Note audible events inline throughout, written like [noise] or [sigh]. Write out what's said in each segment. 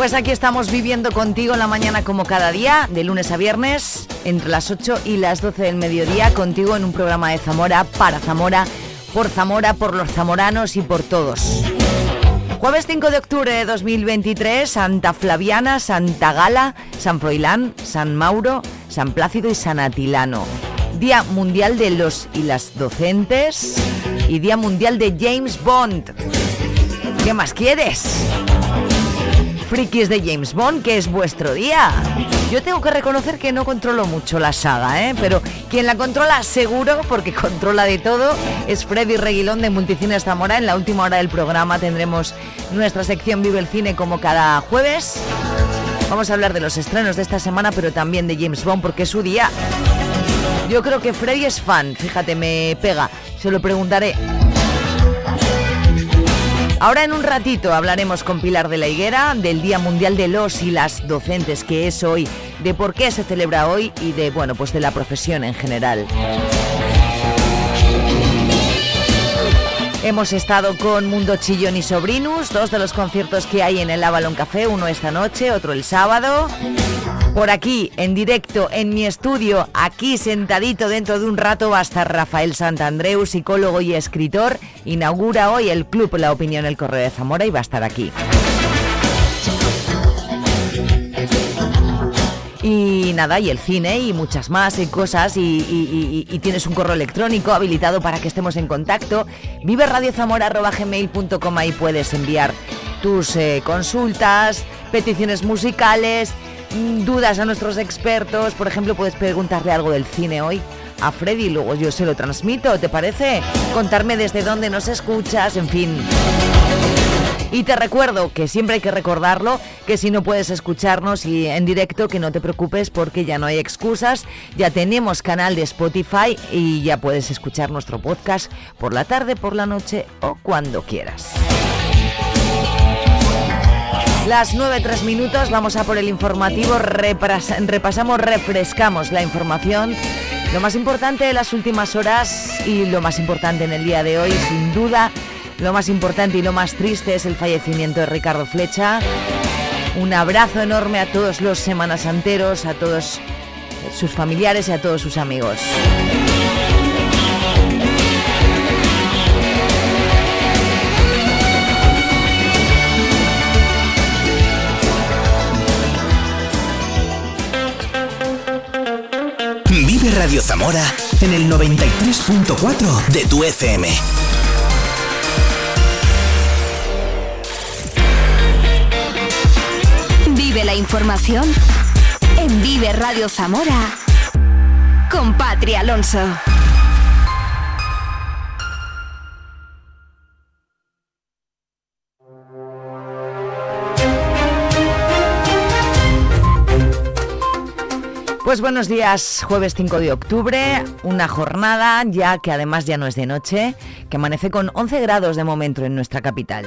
Pues aquí estamos viviendo contigo en la mañana como cada día, de lunes a viernes, entre las 8 y las 12 del mediodía, contigo en un programa de Zamora, para Zamora, por Zamora, por los zamoranos y por todos. Jueves 5 de octubre de 2023, Santa Flaviana, Santa Gala, San Froilán, San Mauro, San Plácido y San Atilano. Día Mundial de los y las Docentes y Día Mundial de James Bond. ¿Qué más quieres? Frikis de James Bond, que es vuestro día. Yo tengo que reconocer que no controlo mucho la saga, ¿eh? pero quien la controla seguro, porque [laughs] controla de todo, es Freddy Reguilón de Multicines Zamora. En la última hora del programa tendremos nuestra sección Vive el Cine como cada jueves. Vamos a hablar de los estrenos de esta semana, pero también de James Bond, porque es su día. Yo creo que Freddy es fan, fíjate, me pega. Se lo preguntaré. Ahora en un ratito hablaremos con Pilar de la Higuera del Día Mundial de los y las Docentes, que es hoy, de por qué se celebra hoy y de, bueno, pues de la profesión en general. Hemos estado con Mundo Chillón y Sobrinus, dos de los conciertos que hay en el Avalon Café, uno esta noche, otro el sábado. Por aquí, en directo, en mi estudio, aquí sentadito dentro de un rato va a estar Rafael Santandreu, psicólogo y escritor. Inaugura hoy el club La Opinión El Correo de Zamora y va a estar aquí. Y nada, y el cine y muchas más y cosas y, tienes un correo electrónico habilitado para que estemos en contacto. Vive radiozamora.gmail.com ahí puedes enviar tus eh, consultas, peticiones musicales, dudas a nuestros expertos. Por ejemplo, puedes preguntarle algo del cine hoy a Freddy y luego yo se lo transmito, ¿te parece? Contarme desde dónde nos escuchas, en fin. Y te recuerdo que siempre hay que recordarlo, que si no puedes escucharnos y en directo, que no te preocupes porque ya no hay excusas, ya tenemos canal de Spotify y ya puedes escuchar nuestro podcast por la tarde, por la noche o cuando quieras. Las 9, minutos, vamos a por el informativo, repasamos, refrescamos la información, lo más importante de las últimas horas y lo más importante en el día de hoy, sin duda, lo más importante y lo más triste es el fallecimiento de Ricardo Flecha. Un abrazo enorme a todos los semanas anteros, a todos sus familiares y a todos sus amigos. Radio Zamora en el 93.4 de tu FM. Vive la información en Vive Radio Zamora con Patria Alonso. Pues buenos días, jueves 5 de octubre, una jornada ya que además ya no es de noche, que amanece con 11 grados de momento en nuestra capital.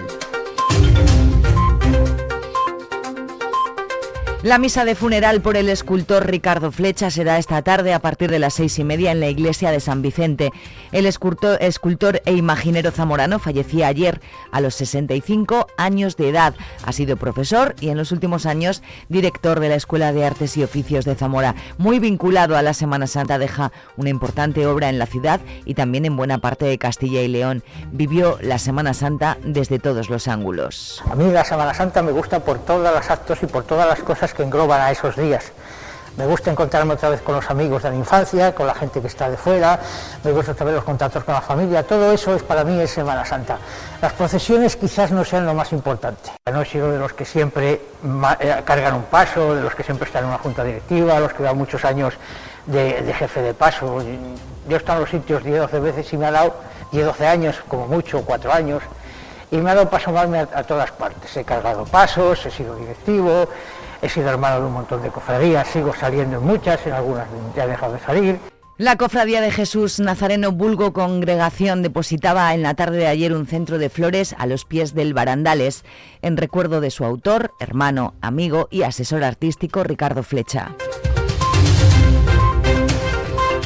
La misa de funeral por el escultor Ricardo Flecha será esta tarde a partir de las seis y media en la iglesia de San Vicente. El escultor, e imaginero zamorano fallecía ayer a los 65 años de edad. Ha sido profesor y en los últimos años director de la Escuela de Artes y Oficios de Zamora. Muy vinculado a la Semana Santa, deja una importante obra en la ciudad y también en buena parte de Castilla y León. Vivió la Semana Santa desde todos los ángulos. A mí la Semana Santa me gusta por todos los actos y por todas las cosas que engloban a esos días. Me gusta encontrarme otra vez con los amigos de la infancia, con la gente que está de fuera, me gusta otra vez los contactos con la familia, todo eso es para mí es Semana Santa. Las procesiones quizás no sean lo más importante. No he sido de los que siempre eh, cargan un paso, de los que siempre están en una junta directiva, los que dan muchos años de, jefe de paso. Yo he estado en los sitios 10 12 veces y me ha dado 10 12 años, como mucho, 4 años y me ha dado paso a, a todas partes. He cargado pasos, he sido directivo, he sido hermano de un montón de cofradías, sigo saliendo en muchas, en algunas ya he dejado de salir. La Cofradía de Jesús Nazareno Bulgo Congregación depositaba en la tarde de ayer un centro de flores a los pies del Barandales, en recuerdo de su autor, hermano, amigo y asesor artístico Ricardo Flecha.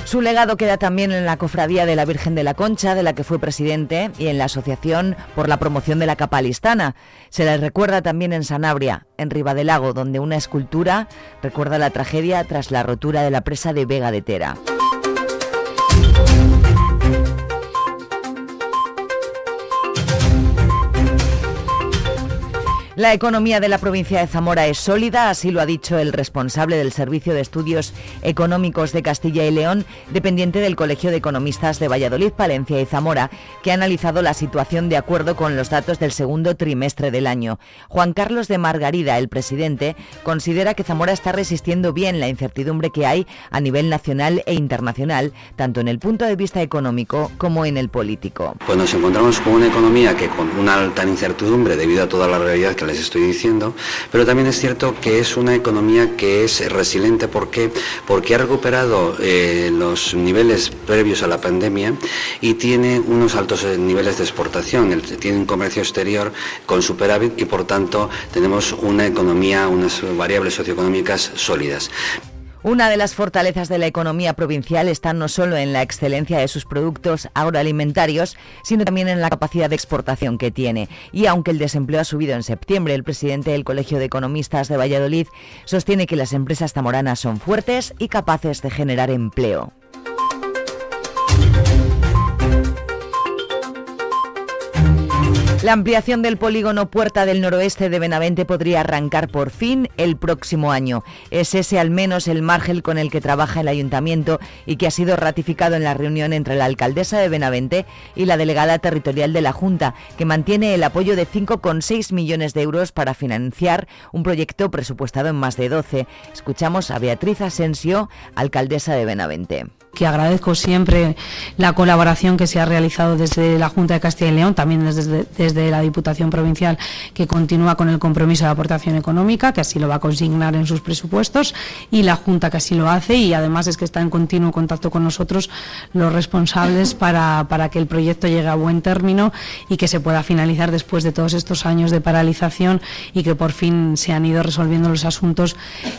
Su legado queda también en la Cofradía de la Virgen de la Concha, de la que fue presidente, y en la Asociación por la Promoción de la Capalistana. Se le recuerda también en Sanabria, en Lago, donde una escultura recuerda la tragedia tras la rotura de la presa de Vega de Tera. La economía de la provincia de Zamora es sólida, así lo ha dicho el responsable del Servicio de Estudios Económicos de Castilla y León, dependiente del Colegio de Economistas de Valladolid, Palencia y Zamora, que ha analizado la situación de acuerdo con los datos del segundo trimestre del año. Juan Carlos de Margarida, el presidente, considera que Zamora está resistiendo bien la incertidumbre que hay a nivel nacional e internacional, tanto en el punto de vista económico como en el político. Pues nos encontramos con una economía que con una alta incertidumbre debido a toda la realidad que les estoy diciendo, pero también es cierto que es una economía que es resiliente. ¿Por qué? Porque ha recuperado eh, los niveles previos a la pandemia y tiene unos altos eh, niveles de exportación, tiene un comercio exterior con superávit y por tanto tenemos una economía, unas variables socioeconómicas sólidas. Una de las fortalezas de la economía provincial está no solo en la excelencia de sus productos agroalimentarios, sino también en la capacidad de exportación que tiene. Y aunque el desempleo ha subido en septiembre, el presidente del Colegio de Economistas de Valladolid sostiene que las empresas tamoranas son fuertes y capaces de generar empleo. La ampliación del polígono Puerta del Noroeste de Benavente podría arrancar por fin el próximo año. Es ese al menos el margen con el que trabaja el ayuntamiento y que ha sido ratificado en la reunión entre la alcaldesa de Benavente y la delegada territorial de la Junta, que mantiene el apoyo de 5,6 millones de euros para financiar un proyecto presupuestado en más de 12. Escuchamos a Beatriz Asensio, alcaldesa de Benavente que agradezco siempre la colaboración que se ha realizado desde la Junta de Castilla y León, también desde, desde la Diputación Provincial, que continúa con el compromiso de aportación económica, que así lo va a consignar en sus presupuestos, y la Junta que así lo hace, y además es que está en continuo contacto con nosotros los responsables para, para que el proyecto llegue a buen término y que se pueda finalizar después de todos estos años de paralización y que por fin se han ido resolviendo los asuntos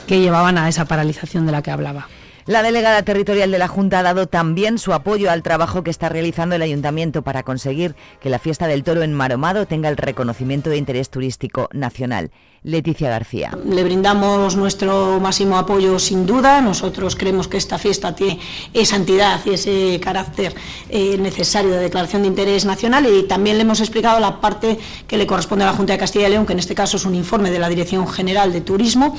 que llevaban a esa paralización de la que hablaba. La delegada territorial de la Junta ha dado también su apoyo al trabajo que está realizando el Ayuntamiento para conseguir que la fiesta del toro en Maromado tenga el reconocimiento de interés turístico nacional. Leticia García. Le brindamos nuestro máximo apoyo sin duda. Nosotros creemos que esta fiesta tiene esa entidad y ese carácter eh, necesario de declaración de interés nacional y también le hemos explicado la parte que le corresponde a la Junta de Castilla y León, que en este caso es un informe de la Dirección General de Turismo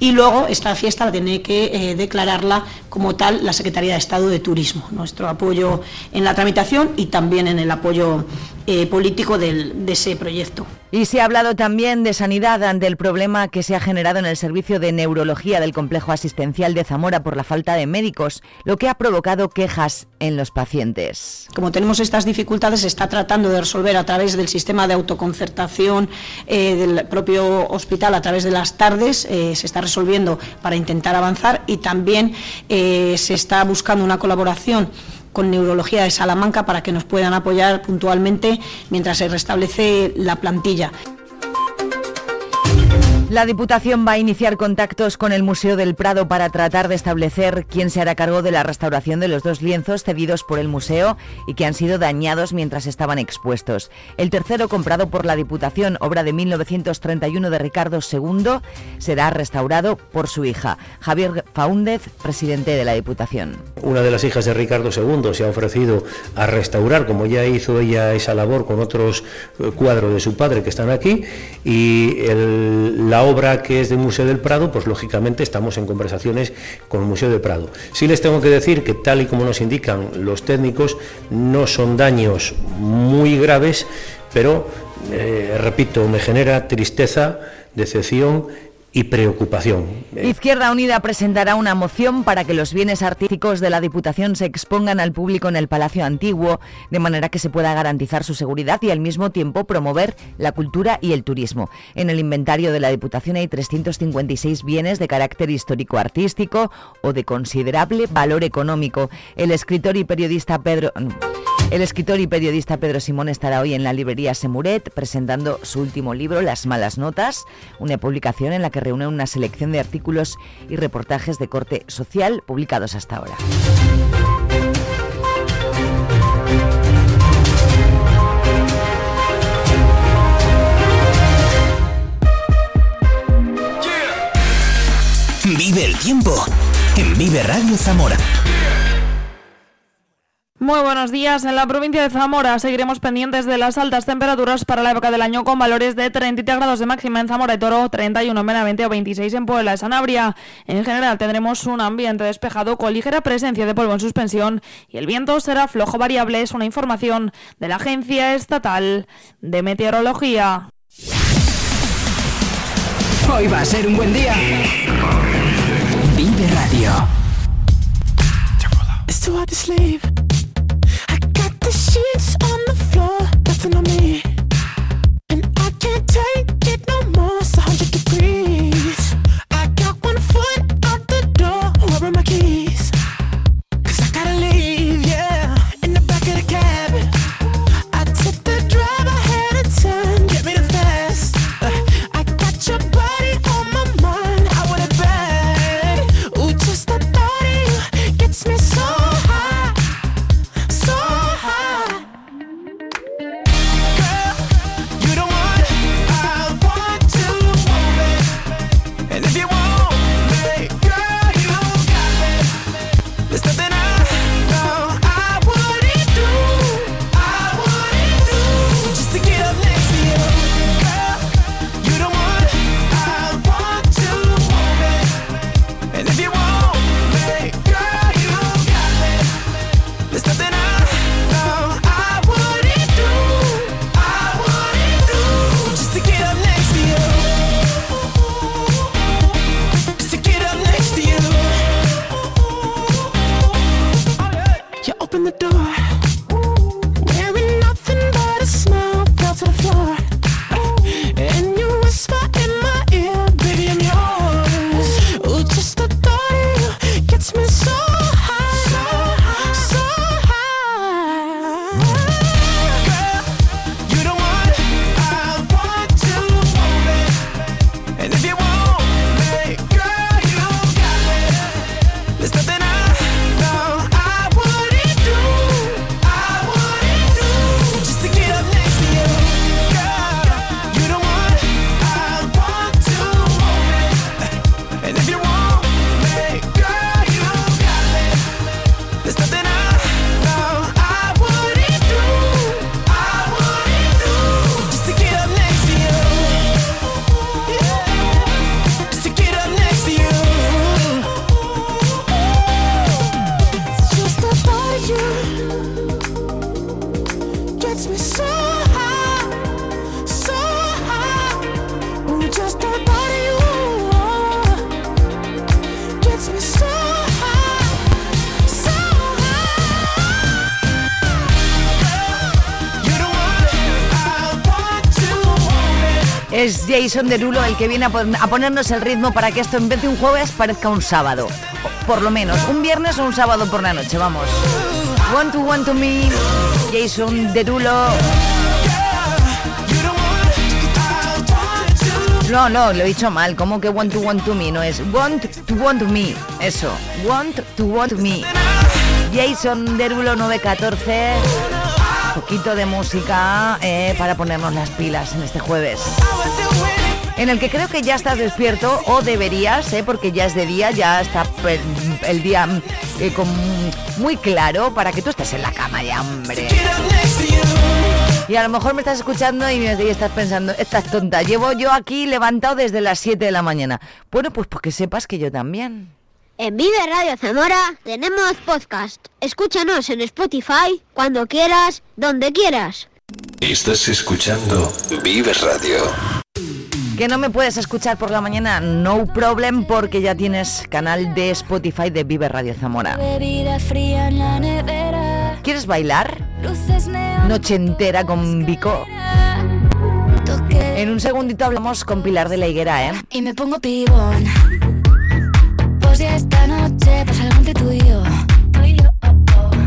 y luego esta fiesta la tiene que eh, declararla como tal la Secretaría de Estado de Turismo. Nuestro apoyo en la tramitación y también en el apoyo eh, político de ese proyecto. Y se ha hablado también de sanidad ante el problema que se ha generado en el servicio de neurología del complejo asistencial de Zamora por la falta de médicos, lo que ha provocado quejas en los pacientes. Como tenemos estas dificultades, se está tratando de resolver a través del sistema de autoconcertación eh, del propio hospital, a través de las tardes, eh, se está resolviendo para intentar avanzar y también se está buscando una colaboración con Neurología de Salamanca para que nos puedan apoyar puntualmente mientras se restablece la plantilla. La Diputación va a iniciar contactos con el Museo del Prado para tratar de establecer quién se hará cargo de la restauración de los dos lienzos cedidos por el museo y que han sido dañados mientras estaban expuestos. El tercero, comprado por la Diputación, obra de 1931 de Ricardo II, será restaurado por su hija, Javier Faúndez, presidente de la Diputación. Una de las hijas de Ricardo II se ha ofrecido a restaurar, como ya hizo ella esa labor con otros eh, cuadros de su padre que están aquí, y el, la la obra que es del Museo del Prado, pues lógicamente estamos en conversaciones con el Museo del Prado. Sí les tengo que decir que tal y como nos indican los técnicos, no son daños muy graves, pero, eh, repito, me genera tristeza, decepción y preocupación. Izquierda Unida presentará una moción para que los bienes artísticos de la Diputación se expongan al público en el Palacio Antiguo, de manera que se pueda garantizar su seguridad y al mismo tiempo promover la cultura y el turismo. En el inventario de la Diputación hay 356 bienes de carácter histórico-artístico o de considerable valor económico. El escritor y periodista Pedro... El escritor y periodista Pedro Simón estará hoy en la librería Semuret presentando su último libro, Las malas notas, una publicación en la que reúne una selección de artículos y reportajes de corte social publicados hasta ahora. Vive el tiempo en Vive Radio Zamora. Muy buenos días. En la provincia de Zamora seguiremos pendientes de las altas temperaturas para la época del año con valores de 33 grados de máxima en Zamora y Toro, 31 en Benavente o 26 en Puebla de Sanabria. En general tendremos un ambiente despejado con ligera presencia de polvo en suspensión y el viento será flojo variable. Es una información de la Agencia Estatal de Meteorología. Hoy va a ser un buen día. Vive Radio. Nothing on me. Jason Derulo el que viene a, pon- a ponernos el ritmo para que esto en vez de un jueves parezca un sábado. Por lo menos, un viernes o un sábado por la noche, vamos. One to one to me, Jason Derulo. No, no, lo he dicho mal. ¿Cómo que one to one to me? No es want to want to me. Eso, want to want me. Jason Derulo 914. Poquito de música eh, para ponernos las pilas en este jueves. En el que creo que ya estás despierto o deberías, eh, porque ya es de día, ya está pe- el día mm, eh, con- muy claro para que tú estés en la cama ya, hombre. Y a lo mejor me estás escuchando y, me, y estás pensando, estás tonta, llevo yo aquí levantado desde las 7 de la mañana. Bueno, pues porque sepas que yo también. En Vive Radio Zamora tenemos podcast. Escúchanos en Spotify cuando quieras, donde quieras. Estás escuchando Vive Radio. Que no me puedes escuchar por la mañana, no problem, porque ya tienes canal de Spotify de Vive Radio Zamora. ¿Quieres bailar? Noche entera con Vico. En un segundito hablamos con Pilar de la Higuera, ¿eh? Y me pongo pibón. Pues ya esta noche pasa algo entre tú y yo.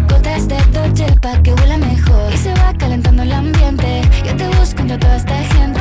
Gotas de Dolce pa' que huela mejor. Y se va calentando el ambiente. Yo te busco entre toda esta gente.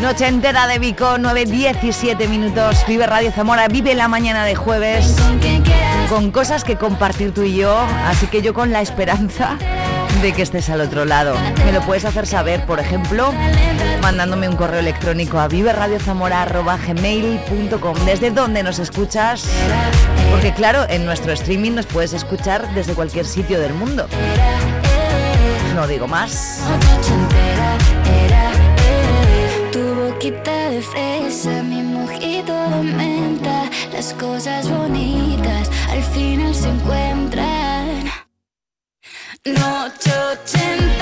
Noche entera de Vico, 9.17 minutos. Vive Radio Zamora, vive la mañana de jueves. Con cosas que compartir tú y yo. Así que yo con la esperanza de que estés al otro lado. Me lo puedes hacer saber, por ejemplo, mandándome un correo electrónico a viveradiozamora.gmail.com Desde donde nos escuchas. Porque claro, en nuestro streaming nos puedes escuchar desde cualquier sitio del mundo. No digo más boquita de fresa, mi mojito de menta, las cosas bonitas al final se encuentran. Noche 80.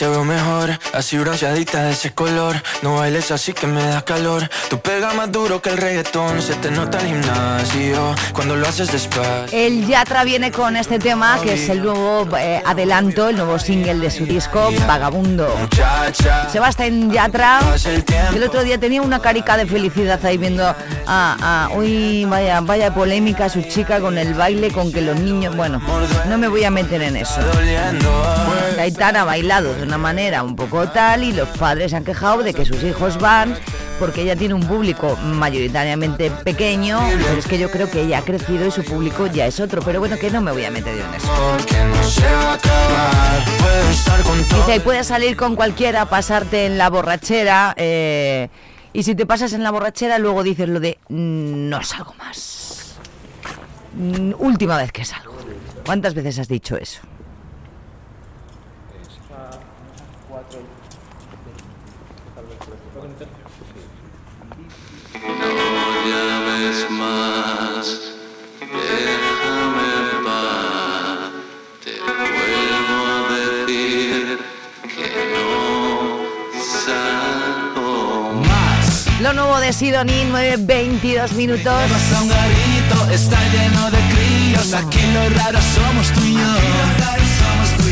Te veo mejor, así bronceadita de ese color. No bailes así que me da calor. Tú pega más duro que el reggaetón, se te nota el gimnasio cuando lo haces despacio. El Yatra viene con este tema que es el nuevo eh, adelanto, el nuevo single de su disco Vagabundo. Sebastián Yatra, el otro día tenía una carica de felicidad ahí viendo a, uy, vaya, vaya polémica su chica con el baile, con que los niños, bueno, no me voy a meter en eso. Gaitana bailado una manera un poco tal y los padres se han quejado de que sus hijos van porque ella tiene un público mayoritariamente pequeño, pero es que yo creo que ella ha crecido y su público ya es otro, pero bueno, que no me voy a meter en eso. Dice, puedes salir con cualquiera, pasarte en la borrachera, eh, y si te pasas en la borrachera, luego dices lo de "Mm, no salgo más. Mm, Última vez que salgo. ¿Cuántas veces has dicho eso? Llames más, déjame en paz. Te vuelvo a decir que no salgo más. Lo nuevo de Sidoní, 9.22 minutos. Un garito, está lleno de críos. Aquí lo raro somos tú y yo.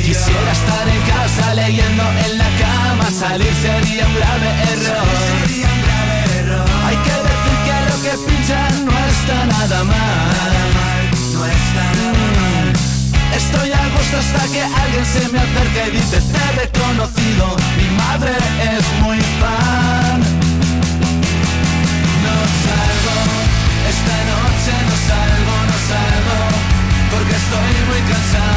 Quisiera estar en casa leyendo en la cama. Salir sería un grave error. Pinchan no está nada mal. No está nada mal. Estoy a gusto hasta que alguien se me acerque y dice te he reconocido. Mi madre es muy fan. No salgo, esta noche no salgo, no salgo, porque estoy muy cansado,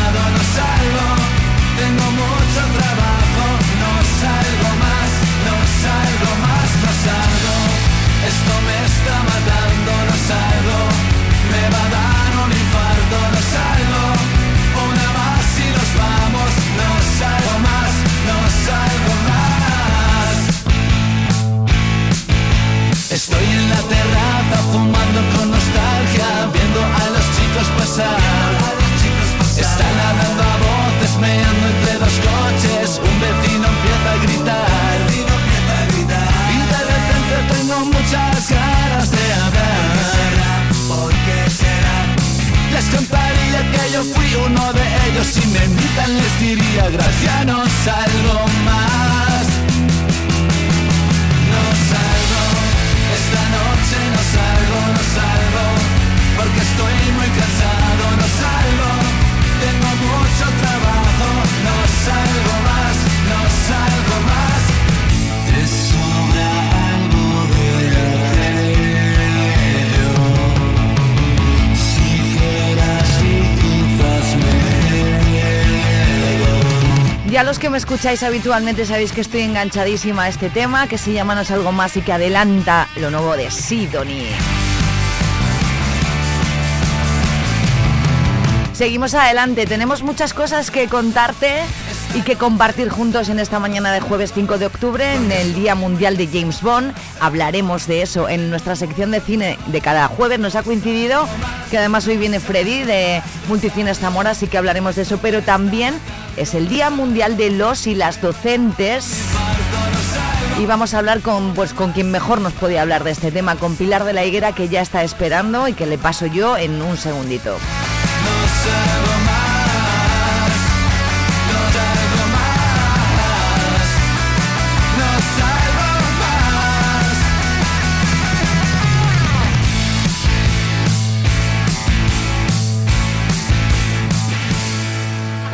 que me escucháis habitualmente sabéis que estoy enganchadísima a este tema, que se llama No es algo más y que adelanta lo nuevo de Sidoní. Seguimos adelante, tenemos muchas cosas que contarte y que compartir juntos en esta mañana de jueves 5 de octubre, en el Día Mundial de James Bond. Hablaremos de eso en nuestra sección de cine de cada jueves. Nos ha coincidido que además hoy viene Freddy de Multicines Zamora, así que hablaremos de eso, pero también es el Día Mundial de los y las docentes. Y vamos a hablar con, pues, con quien mejor nos podía hablar de este tema, con Pilar de la Higuera, que ya está esperando y que le paso yo en un segundito.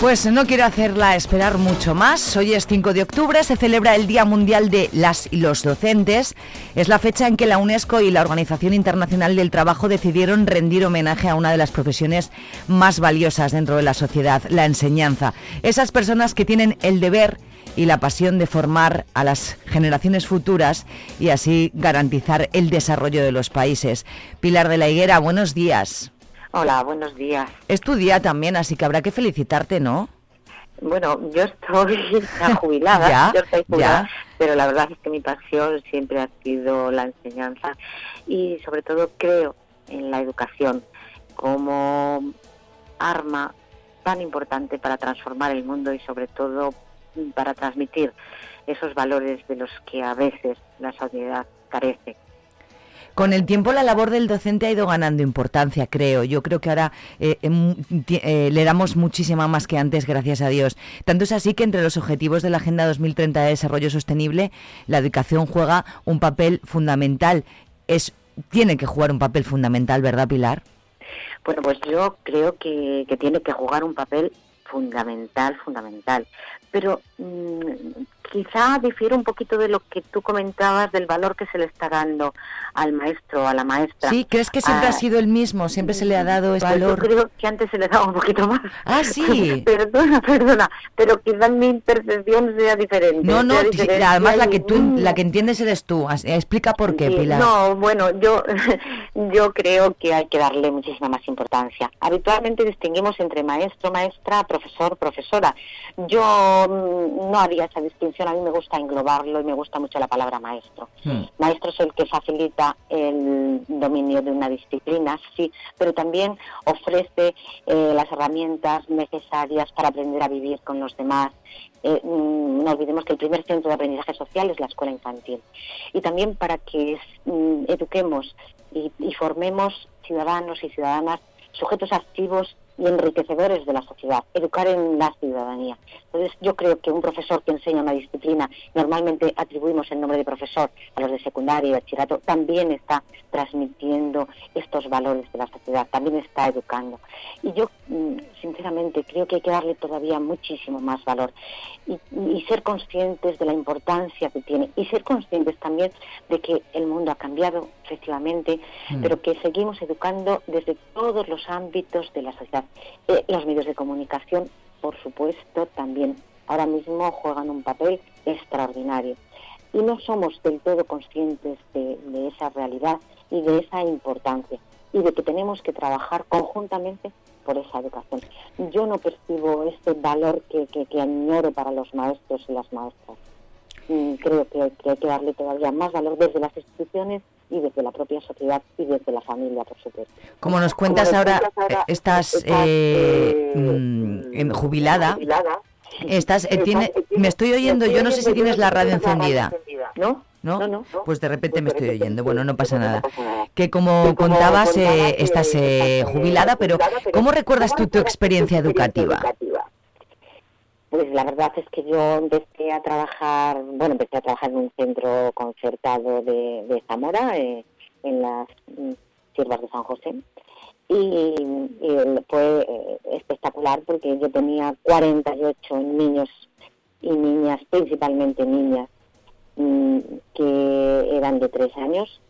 Pues no quiero hacerla esperar mucho más. Hoy es 5 de octubre, se celebra el Día Mundial de las y los Docentes. Es la fecha en que la UNESCO y la Organización Internacional del Trabajo decidieron rendir homenaje a una de las profesiones más valiosas dentro de la sociedad, la enseñanza. Esas personas que tienen el deber y la pasión de formar a las generaciones futuras y así garantizar el desarrollo de los países. Pilar de la Higuera, buenos días. Hola, buenos días. Es tu día también, así que habrá que felicitarte, ¿no? Bueno, yo estoy [laughs] [laughs] jubilada, Ya, yo estoy jubilada, ya. pero la verdad es que mi pasión siempre ha sido la enseñanza y sobre todo creo en la educación como arma tan importante para transformar el mundo y sobre todo para transmitir esos valores de los que a veces la sociedad carece. Con el tiempo la labor del docente ha ido ganando importancia, creo. Yo creo que ahora eh, em, eh, le damos muchísima más que antes, gracias a Dios. Tanto es así que entre los objetivos de la Agenda 2030 de Desarrollo Sostenible, la educación juega un papel fundamental. Es, tiene que jugar un papel fundamental, ¿verdad, Pilar? Bueno, pues yo creo que, tiene que jugar un papel fundamental, fundamental. Pero mm, quizá difiere un poquito de lo que tú comentabas del valor que se le está dando al maestro, a la maestra. Sí, ¿crees que siempre Ah, ha sido el mismo? Siempre se le ha dado ese Pues yo valor. creo que antes se le daba un poquito más. Ah, sí. [laughs] perdona, perdona, pero quizá mi percepción sea diferente. No, no, diferente. además la que tú, la que entiendes eres tú. Explica por qué, Sí, Pilar. No, bueno, yo, [laughs] yo creo que hay que darle muchísima más importancia. Habitualmente distinguimos entre maestro, maestra, profesor, profesora. Yo mm, no haría esa distinción, a mí me gusta englobarlo y me gusta mucho la palabra maestro. Maestro es el que facilita el dominio de una disciplina, sí, pero también ofrece eh, las herramientas necesarias para aprender a vivir con los demás. Eh, mm, no olvidemos que el primer centro de aprendizaje social es la escuela infantil. Y también para que mm, eduquemos y, y formemos ciudadanos y ciudadanas sujetos activos y enriquecedores de la sociedad, educar en la ciudadanía. Entonces, yo creo que un profesor que enseña una disciplina, normalmente atribuimos el nombre de profesor a los de secundaria y bachillerato, también está transmitiendo estos valores de la sociedad, también está educando. Y yo, mm, sinceramente, creo que hay que darle todavía muchísimo más valor y, y ser conscientes de la importancia que tiene y ser conscientes también de que el mundo ha cambiado, efectivamente, Mm. pero que seguimos educando desde todos los ámbitos de la sociedad. Eh, los medios de comunicación, por supuesto, también ahora mismo juegan un papel extraordinario. Y no somos del todo conscientes de, de esa realidad y de esa importancia y de que tenemos que trabajar conjuntamente por esa educación. Yo no percibo este valor que, que, que añoro para los maestros y las maestras. Mm, Creo que hay, que hay que darle todavía más valor desde las instituciones y desde la propia sociedad y desde la familia, por supuesto. Como nos cuentas Como ahora, cuentas ahora, eh, estás estás, eh, eh, mm, em, jubilada. jubilada. Estás, eh, tiene- me estoy oyendo, yo no sé si tienes la radio encendida. ¿No? ¿No? Pues de repente me estoy oyendo. Bueno, no pasa nada. Que como contabas, eh, estás eh, jubilada, pero ¿cómo recuerdas tú tu experiencia educativa? Pues la verdad es que yo empecé a trabajar, bueno, empecé a trabajar en un centro concertado de, Zamora, eh, en las mm, siervas de San José. Y, fue eh, espectacular porque yo tenía 48 niños y niñas, principalmente niñas, mm, que eran de tres años.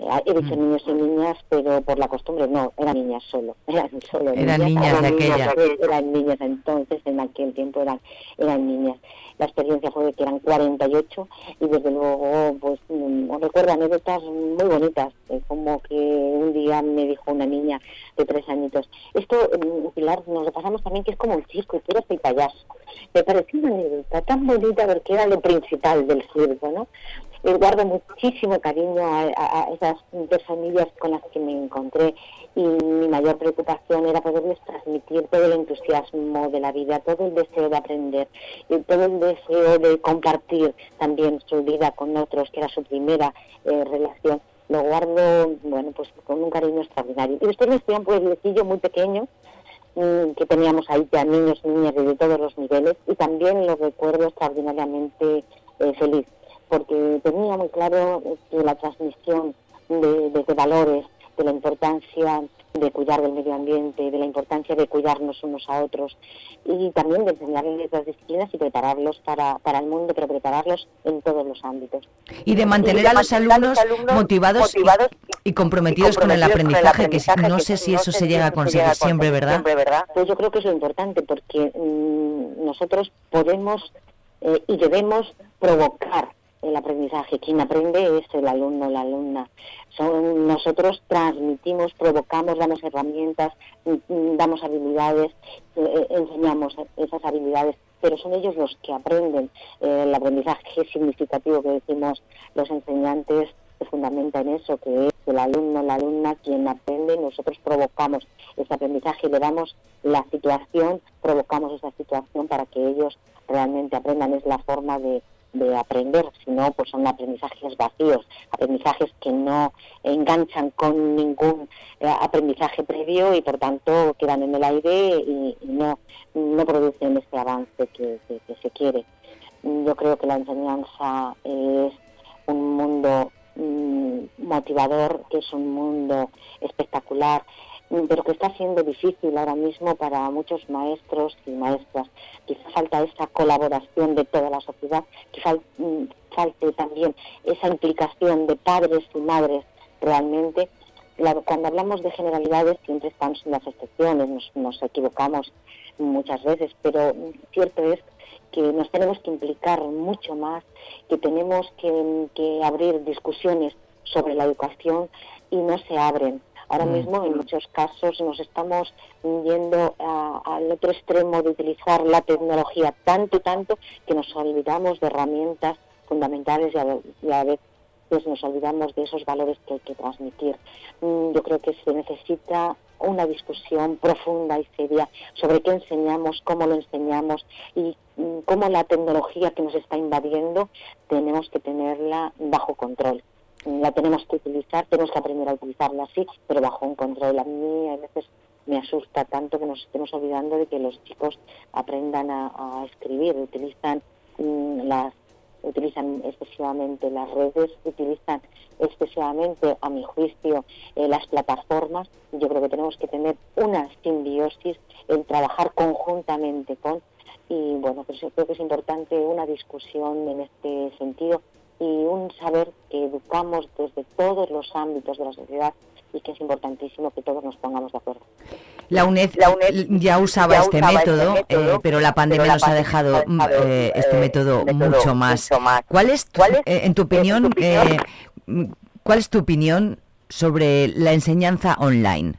Mm, He dicho niños y niñas, pero por la costumbre no, eran niñas solo. [laughs] Eran solo Eran niñas de aquella. Eran niñas entonces, en aquel tiempo eran, eran niñas. La experiencia fue de que eran 48 y desde luego, pues, mm, recuerdo anécdotas muy bonitas, como que un día me dijo una niña de tres añitos, esto, mm, Pilar, nos lo pasamos también que es como un circo y tú eres el payaso. Me pareció una anécdota tan bonita porque era lo principal del circo, ¿no? Guardo muchísimo cariño a, esas dos familias con las que me encontré y mi mayor preocupación era poderles transmitir todo el entusiasmo de la vida, todo el deseo de aprender, y todo el deseo de compartir también su vida con otros, que era su primera eh, relación. Lo guardo, bueno, pues con un cariño extraordinario. Y fui a un pueblecillo muy pequeño, mm, que teníamos ahí ya niños y niñas de todos los niveles y también lo recuerdo extraordinariamente eh, feliz porque tenía muy claro que la transmisión de, de- de valores, de la importancia de cuidar del medio ambiente, de la importancia de cuidarnos unos a otros y también de enseñarles las disciplinas y prepararlos para, para el mundo, pero prepararlos en todos los ámbitos. Y de mantener a los alumnos motivados, y- y, comprometidos con el aprendizaje, que no sé si eso se llega a conseguir siempre, ¿verdad? Pues yo creo que es lo importante porque mm, nosotros podemos eh, y debemos provocar el aprendizaje. Quien aprende es el alumno, la alumna. Son, nosotros transmitimos, provocamos, damos herramientas, mm, damos habilidades, eh, enseñamos esas habilidades, pero son ellos los que aprenden. Eh, el aprendizaje significativo que decimos los enseñantes se fundamenta en eso, que es el alumno, la alumna quien aprende, nosotros provocamos ese aprendizaje, le damos la situación, provocamos esa situación para que ellos realmente aprendan, es la forma de, de aprender, si no, pues son aprendizajes vacíos, aprendizajes que no enganchan con ningún eh, aprendizaje previo y por tanto quedan en el aire y, no, no producen ese avance que, que- se quiere. Yo creo que la enseñanza es un mundo mm, motivador, que es un mundo espectacular, pero que está siendo difícil ahora mismo para muchos maestros y maestras. Quizá falta esa colaboración de toda la sociedad, fal- mm, falte también esa implicación de padres y madres realmente. Cuando hablamos de generalidades siempre en las excepciones, nos, equivocamos muchas veces, pero cierto es que nos tenemos que implicar mucho más, que tenemos que abrir discusiones sobre la educación y no se abren. Ahora Mm. mismo, en muchos casos, nos estamos yendo al otro extremo de utilizar la tecnología tanto, tanto, que nos olvidamos de herramientas fundamentales y a, y a pues nos olvidamos de esos valores que hay que transmitir. Mm, Yo creo que se necesita una discusión profunda y seria sobre qué enseñamos, cómo lo enseñamos y mm, cómo la tecnología que nos está invadiendo tenemos que tenerla bajo control. La tenemos que utilizar, tenemos que aprender a utilizarla así, pero bajo un control. A mí a veces me asusta tanto que nos estemos olvidando de que los chicos aprendan a, escribir, utilizan mm, las utilizan excesivamente las redes, utilizan excesivamente, a mi juicio, eh, las plataformas. Yo creo que tenemos que tener una simbiosis, el trabajar conjuntamente con, y bueno, pues creo que es importante una discusión en este sentido y un saber que educamos desde todos los ámbitos de la sociedad y que es importantísimo que todos nos pongamos de acuerdo. La UNED, ya usaba, ya este, usaba este método, método, eh, pero la pandemia la nos ha dejado ha dejado, eh, este eh, método método mucho más. mucho más. ¿Cuál es, tu, eh, en tu opinión, eh, mm, cuál es tu opinión sobre la enseñanza online?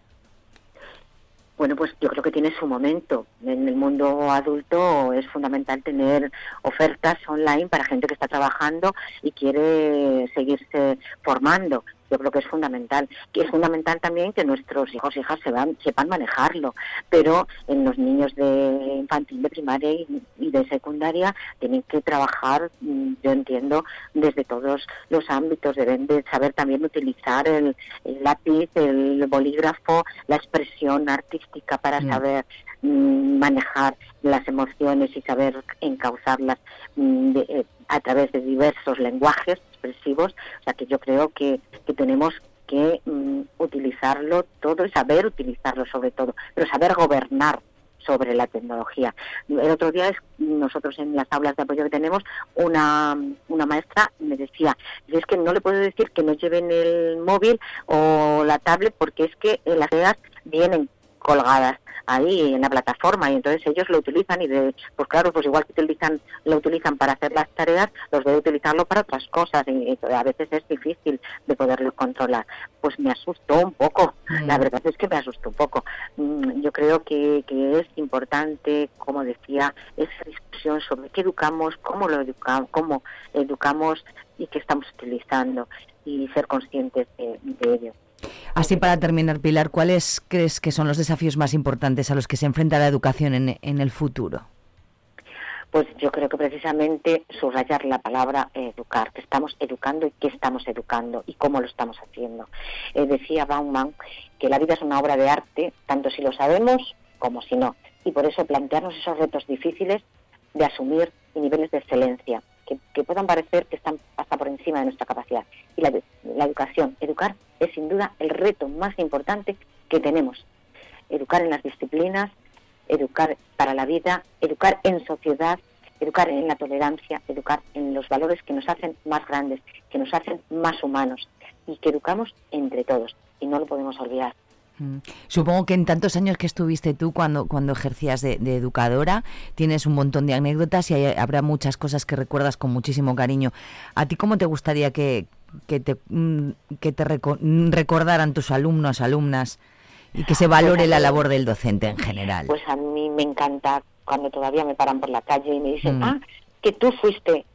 Bueno, pues yo creo que tiene su momento. En el mundo adulto es fundamental tener ofertas online para gente que está trabajando y quiere seguirse formando. Yo creo que es fundamental. Que es fundamental también que nuestros hijos e hijas sepan, sepan manejarlo. Pero en los niños de infantil, de primaria y, y de secundaria tienen que trabajar, mm, yo entiendo, desde todos los ámbitos. Deben de saber también utilizar el, el lápiz, el bolígrafo, la expresión artística para Mm. saber mm, manejar las emociones y saber encauzarlas mm, de- eh, a través de diversos lenguajes O sea que yo creo que, que tenemos que mm, utilizarlo todo y saber utilizarlo sobre todo, pero saber gobernar sobre la tecnología. El otro día es, nosotros en las aulas de apoyo que tenemos, una, una maestra me decía, es que no le puedo decir que no lleven el móvil o la tablet porque es que las tareas vienen colgadas ahí en la plataforma y entonces ellos lo utilizan y de pues claro pues igual que utilizan lo utilizan para hacer las tareas los debe utilizarlo para otras cosas y, a veces es difícil de poderlo controlar. Pues me asustó un poco la verdad es que me asustó un poco. Mm, yo creo que, que es importante como decía esa discusión sobre qué educamos cómo lo educamos cómo educamos y qué estamos utilizando y ser conscientes de, de ello Así para terminar, Pilar, ¿cuáles crees que son los desafíos más importantes a los que se enfrenta la educación en, en el futuro? Pues yo creo que precisamente subrayar la palabra eh, educar, que estamos educando y qué estamos educando y cómo lo estamos haciendo. Eh, decía Bauman que la vida es una obra de arte, tanto si lo sabemos como si no, y por eso plantearnos esos retos difíciles de asumir y niveles de excelencia, que, puedan parecer que están hasta por encima de nuestra capacidad. Y la educación, educar es sin duda el reto más importante que tenemos. Educar en las disciplinas, educar para la vida, educar en sociedad, educar en la tolerancia, educar en los valores que nos hacen más grandes, que nos hacen más humanos y que educamos entre todos y no lo podemos olvidar. Mm. Supongo que en tantos años que estuviste tú cuando, cuando ejercías de, de educadora, tienes un montón de anécdotas y hay- habrá muchas cosas que recuerdas con muchísimo cariño. ¿A ti cómo te gustaría que, que te, mm, que te reco- mm, recordaran tus alumnos, alumnas y que se valore la labor del docente en general? Pues a mí me encanta cuando todavía me paran por la calle y me dicen, Mm. ah, que tú fuiste,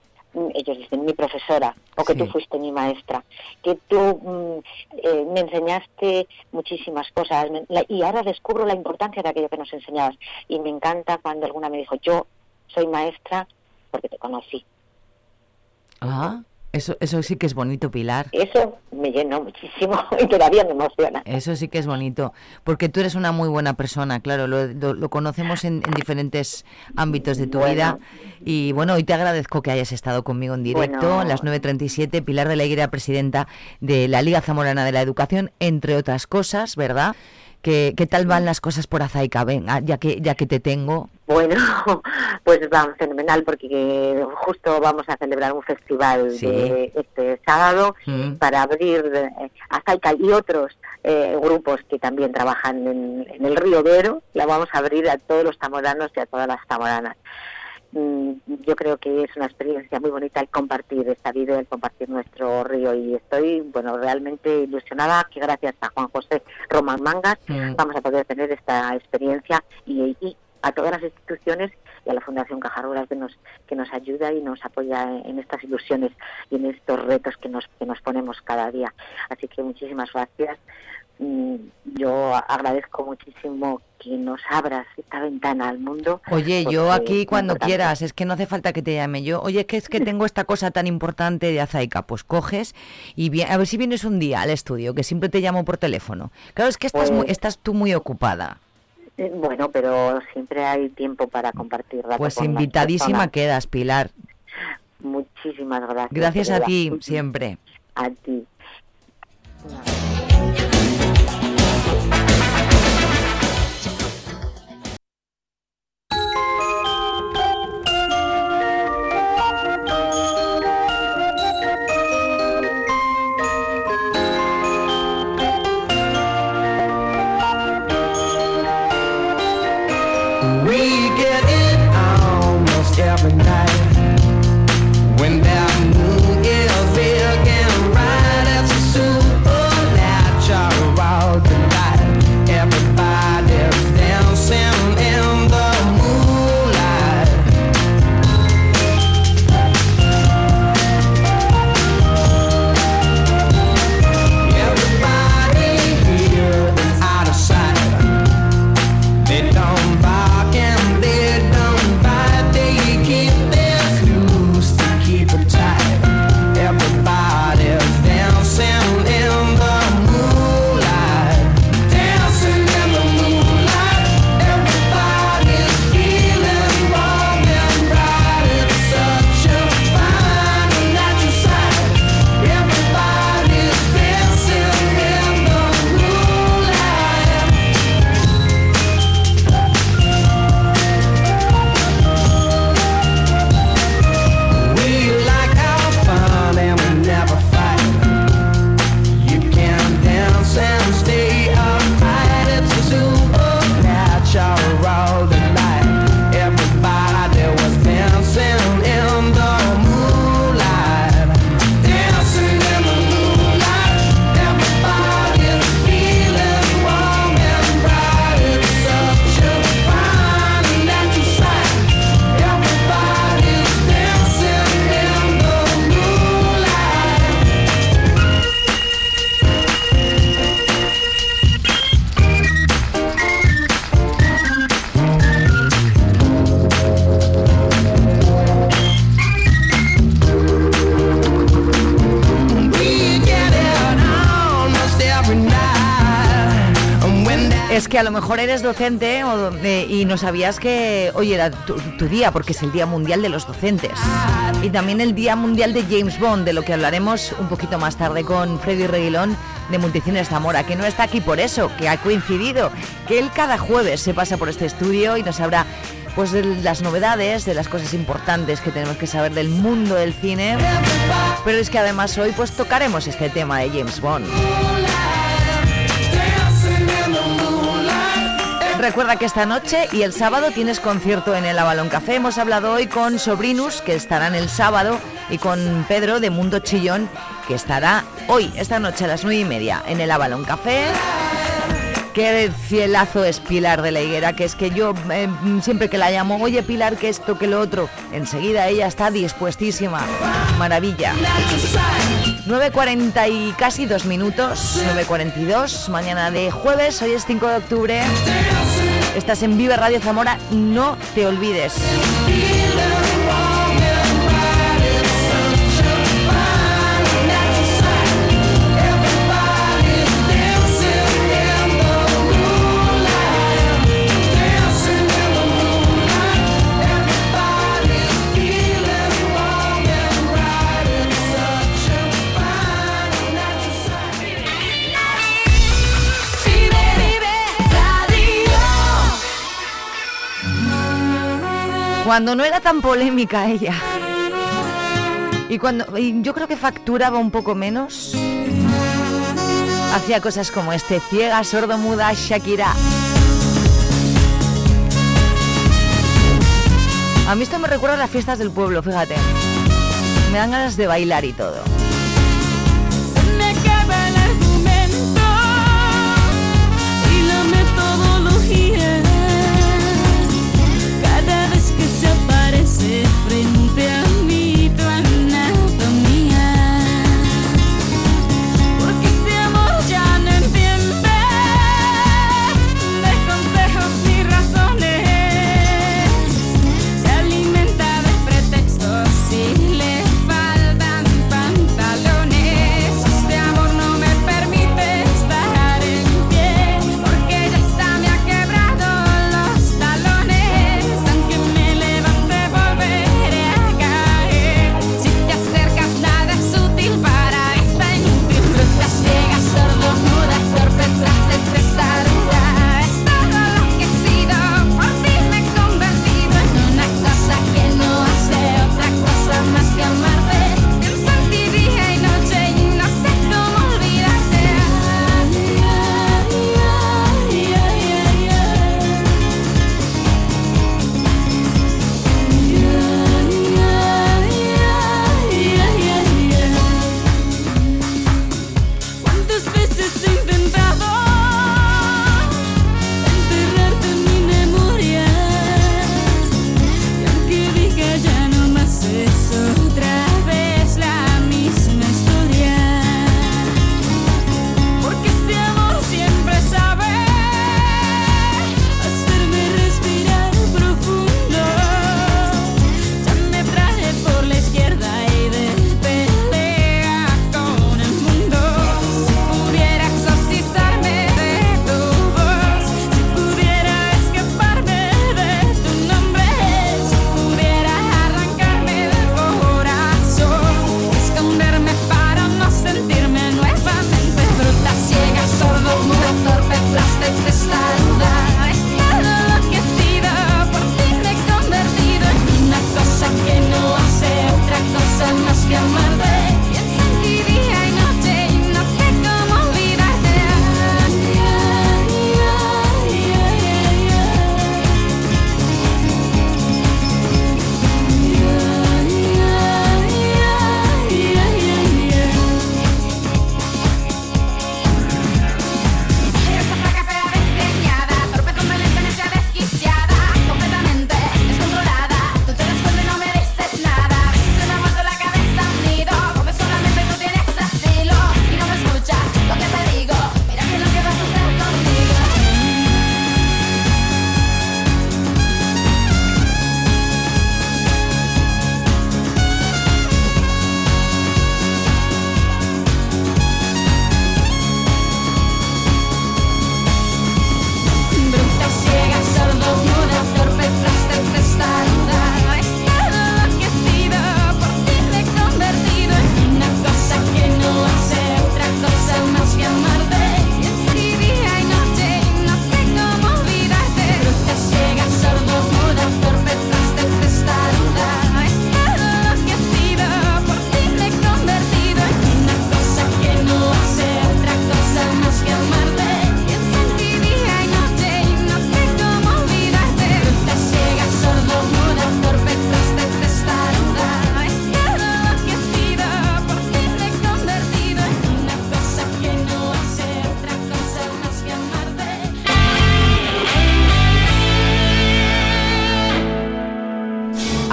ellos dicen, mi profesora, o que Sí. tú fuiste mi maestra, que tú mm, eh, me enseñaste muchísimas cosas me- la- y ahora descubro la importancia de aquello que nos enseñabas. Y me encanta cuando alguna me dijo, yo soy maestra porque te conocí. Ah, eso, eso sí que es bonito, Pilar. Eso me llenó muchísimo [laughs] y todavía me emociona. Eso sí que es bonito, porque tú eres una muy buena persona, claro, lo, lo- lo conocemos en, en diferentes ámbitos de tu Bueno. vida. Y bueno, hoy te agradezco que hayas estado conmigo en directo Bueno. a las 9.37, Pilar de la Higuera, presidenta de la Liga Zamorana de la Educación, entre otras cosas, ¿verdad? ¿Qué, qué tal van las cosas por Azaica? Ven, ah, ya que, ya que te tengo. Bueno, [laughs] pues va fenomenal porque justo vamos a celebrar un festival Sí. de este sábado Mm. para abrir eh, Azaica y otros eh, grupos que también trabajan en, en el río Vero, la vamos a abrir a todos los zamoranos y a todas las zamoranas. Mm, Yo creo que es una experiencia muy bonita el compartir esta vida, el compartir nuestro río y estoy, bueno, realmente ilusionada que gracias a Juan José Román Mangas Mm. vamos a poder tener esta experiencia y, y a todas las instituciones y a la Fundación Caja Rural que nos que nos ayuda y nos apoya en, en estas ilusiones y en estos retos que nos que nos ponemos cada día. Así que muchísimas gracias. Mm, Yo agradezco muchísimo que nos abras esta ventana al mundo. Oye, yo aquí es cuando importante. quieras, es que no hace falta que te llame yo. Oye, que es que tengo esta cosa tan importante de Azaica, pues coges y a ver si vienes un día al estudio, que siempre te llamo por teléfono. Claro, es que estás, muy- Pues- estás tú muy ocupada. Eh, Bueno, pero siempre hay tiempo para compartir. Pues con invitadísima quedas, Pilar. Muchísimas gracias. Gracias a ti, siempre. A ti. Que a lo mejor eres docente y no sabías que hoy era tu, día, porque es el Día Mundial de los Docentes. Y también el Día Mundial de James Bond, de lo que hablaremos un poquito más tarde con Freddy Reguilón de Multicines Zamora, que no está aquí por eso, que ha coincidido, que él cada jueves se pasa por este estudio y nos habla pues de las novedades, de las cosas importantes que tenemos que saber del mundo del cine. Pero es que además hoy pues tocaremos este tema de James Bond. Recuerda que esta noche y el sábado tienes concierto en el Avalon Café. Hemos hablado hoy con Sobrinus, que estarán el sábado, y con Pedro de Mundo Chillón, que estará hoy, esta noche a las nueve y media, en el Avalon Café. Qué cielazo es Pilar de la Higuera, que es que yo eh, siempre que la llamo, oye Pilar, que esto, que lo otro, enseguida ella está dispuestísima. Maravilla. 9.40 y casi dos minutos, 9.42, mañana de jueves, hoy es 5 de octubre. Estás en Vive Radio Zamora, no te olvides. Cuando no era tan polémica ella. Y cuando yo creo que facturaba un poco menos. Hacía cosas como este, ciega, sordo, muda, Shakira. A mí esto me recuerda a las fiestas del pueblo, fíjate. Me dan ganas de bailar y todo.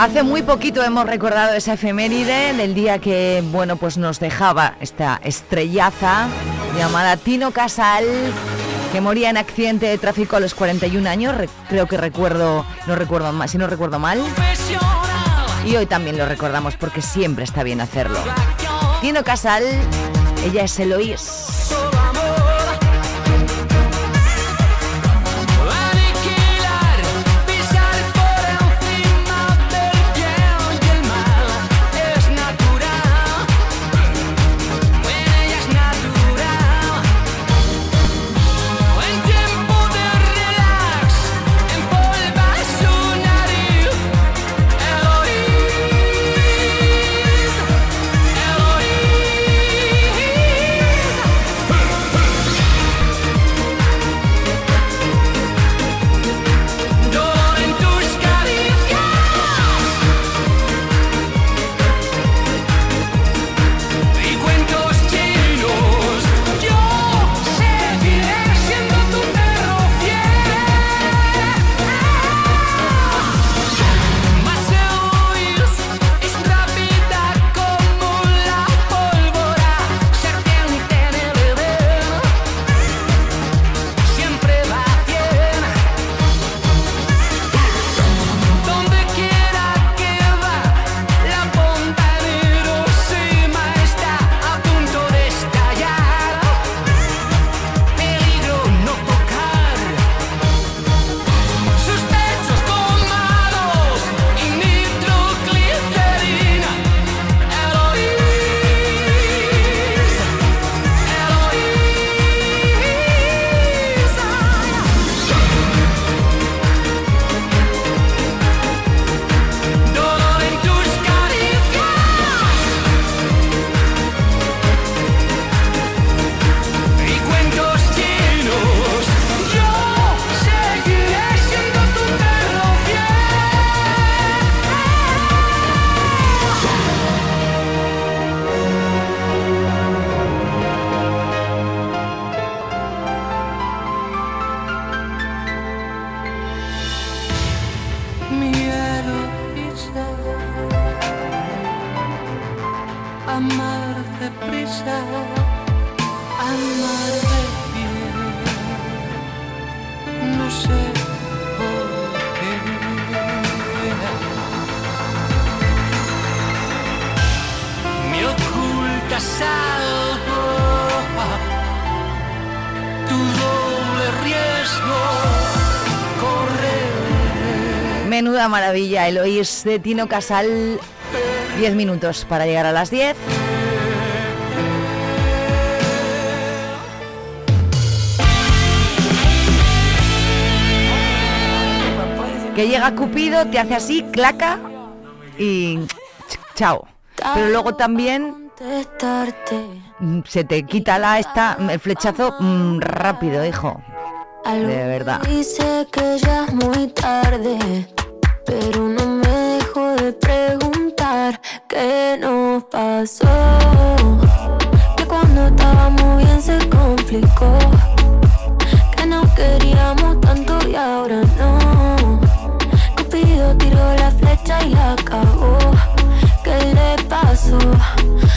Hace muy poquito hemos recordado esa efeméride del día que, bueno, pues nos dejaba esta estrellaza llamada Tino Casal, que moría en accidente de tráfico a los 41 años, re- creo que recuerdo, no recuerdo mal, si no recuerdo mal. Y hoy también lo recordamos porque siempre está bien hacerlo. Tino Casal, ella es Eloís. Maravilla, Eloís de Tino Casal. 10 minutos para llegar a las 10. Que llega Cupido, te hace así, claca y ch- chao. Pero luego también se te quita la esta el flechazo mm, rápido, hijo. De verdad. Dice que ya es muy tarde, pero no me dejo de preguntar qué nos pasó. Que cuando estábamos bien se complicó, que no queríamos tanto y ahora no. Cupido tiró la flecha y acabó. ¿Qué le pasó?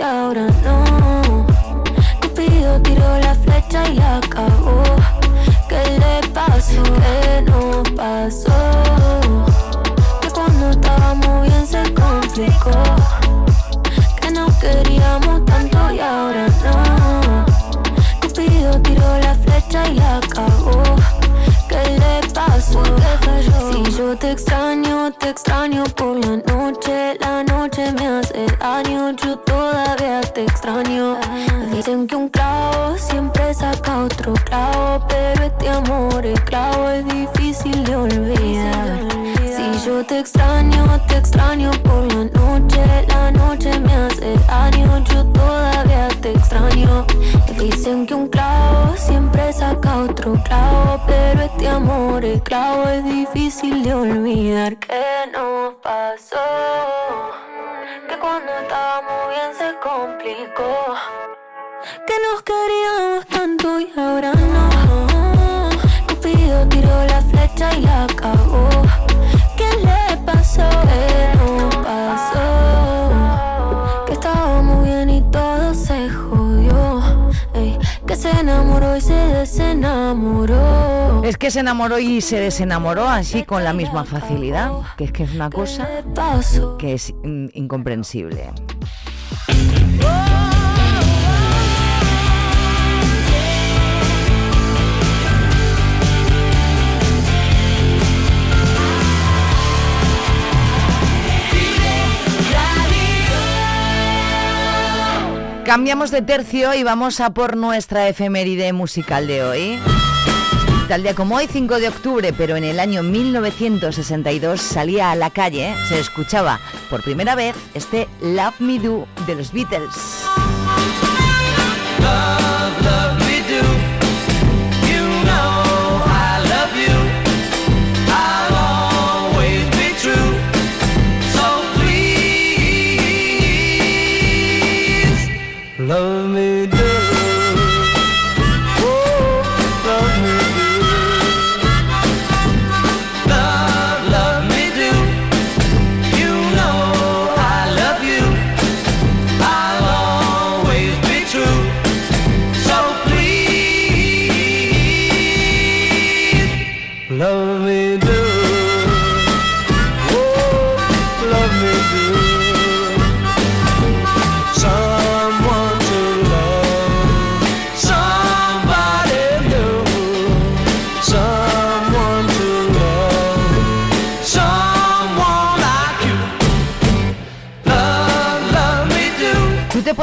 Y ahora no. Cupido tiró la flecha y la acabó. ¿Qué le pasó? ¿Qué nos pasó? Que cuando estábamos bien se complicó. Que no queríamos tanto y ahora no. Cupido tiró la flecha y la acabó. ¿Qué le pasó? Si yo te extraño, te extraño por la noche. La noche me hace daño. Yo todavía te extraño. Dicen que un clavo siempre saca otro clavo, pero este amor, el clavo es difícil de olvidar. Si yo te extraño, te extraño por la noche, la noche me hace daño, yo todavía te extraño. Dicen que un clavo siempre saca otro clavo, pero este amor, el clavo es difícil de olvidar. ¿Qué nos pasó? Que cuando estábamos bien se complicó. Que nos queríamos tanto y ahora no. Cupido tiró la flecha y acabó. ¿Qué le pasó? ¿Qué que se enamoró y se desenamoró. Es que se enamoró y se desenamoró así con la misma facilidad, que es que es una cosa que es mm, incomprensible. Cambiamos de tercio y vamos a por nuestra efeméride musical de hoy. Tal día como hoy, 5 de octubre, pero en el año 1962 salía a la calle, se escuchaba por primera vez este Love Me Do de los Beatles.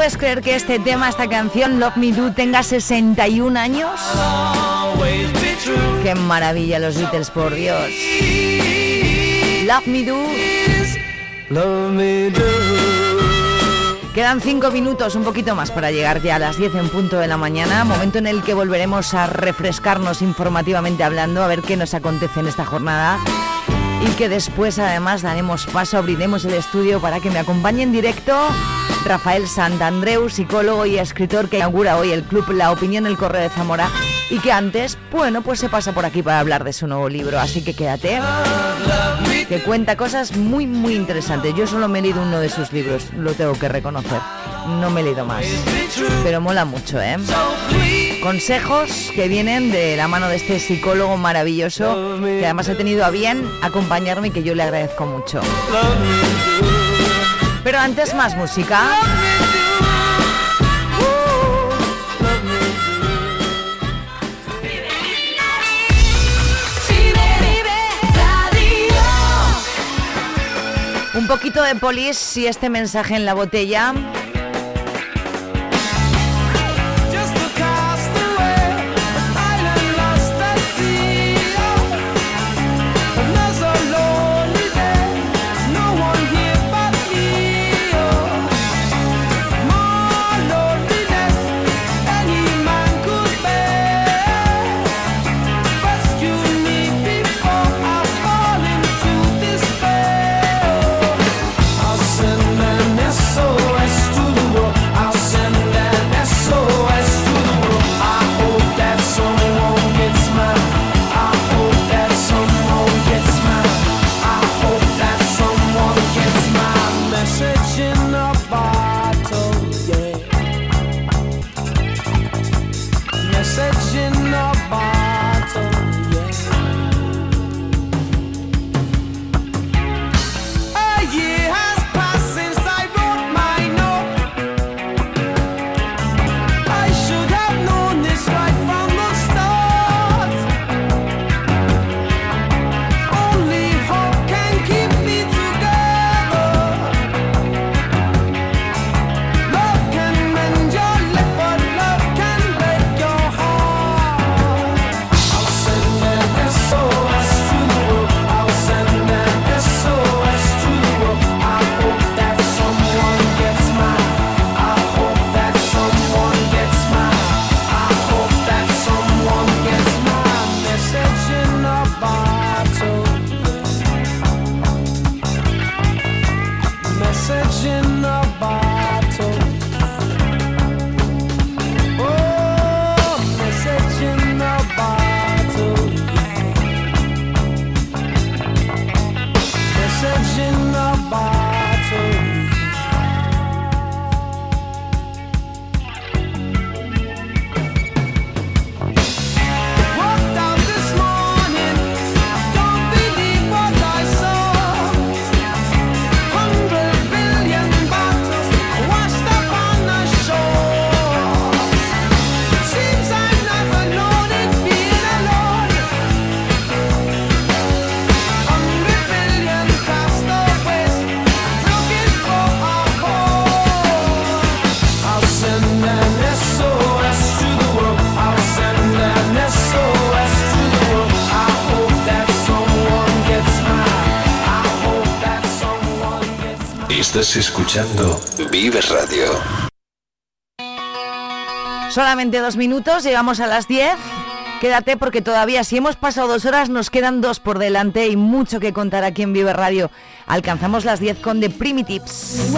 Puedes creer que este tema, esta canción, Love Me Do, tenga 61 años? ¡Qué maravilla los Beatles, por Dios! Love Me Do. Love me do. Quedan 5 minutos, un poquito más para llegar ya a las 10 en punto de la mañana, momento en el que volveremos a refrescarnos informativamente hablando, a ver qué nos acontece en esta jornada y que después además daremos paso, abriremos el estudio para que me acompañe en directo Rafael Santandreu, psicólogo y escritor que inaugura hoy el club La Opinión el Correo de Zamora y que antes, bueno, pues se pasa por aquí para hablar de su nuevo libro, así que quédate, que cuenta cosas muy, muy interesantes. Yo solo me he leído uno de sus libros, lo tengo que reconocer, no me he leído más, pero mola mucho, ¿eh? Consejos que vienen de la mano de este psicólogo maravilloso que además ha tenido a bien acompañarme y que yo le agradezco mucho. Pero antes más música. Un poquito de polis y este mensaje en la botella. Estás escuchando Vive Radio. Solamente dos minutos, llegamos a las 10. Quédate porque todavía si hemos pasado dos horas nos quedan dos por delante y mucho que contar aquí en Vive Radio. Alcanzamos las 10 con The Primitives.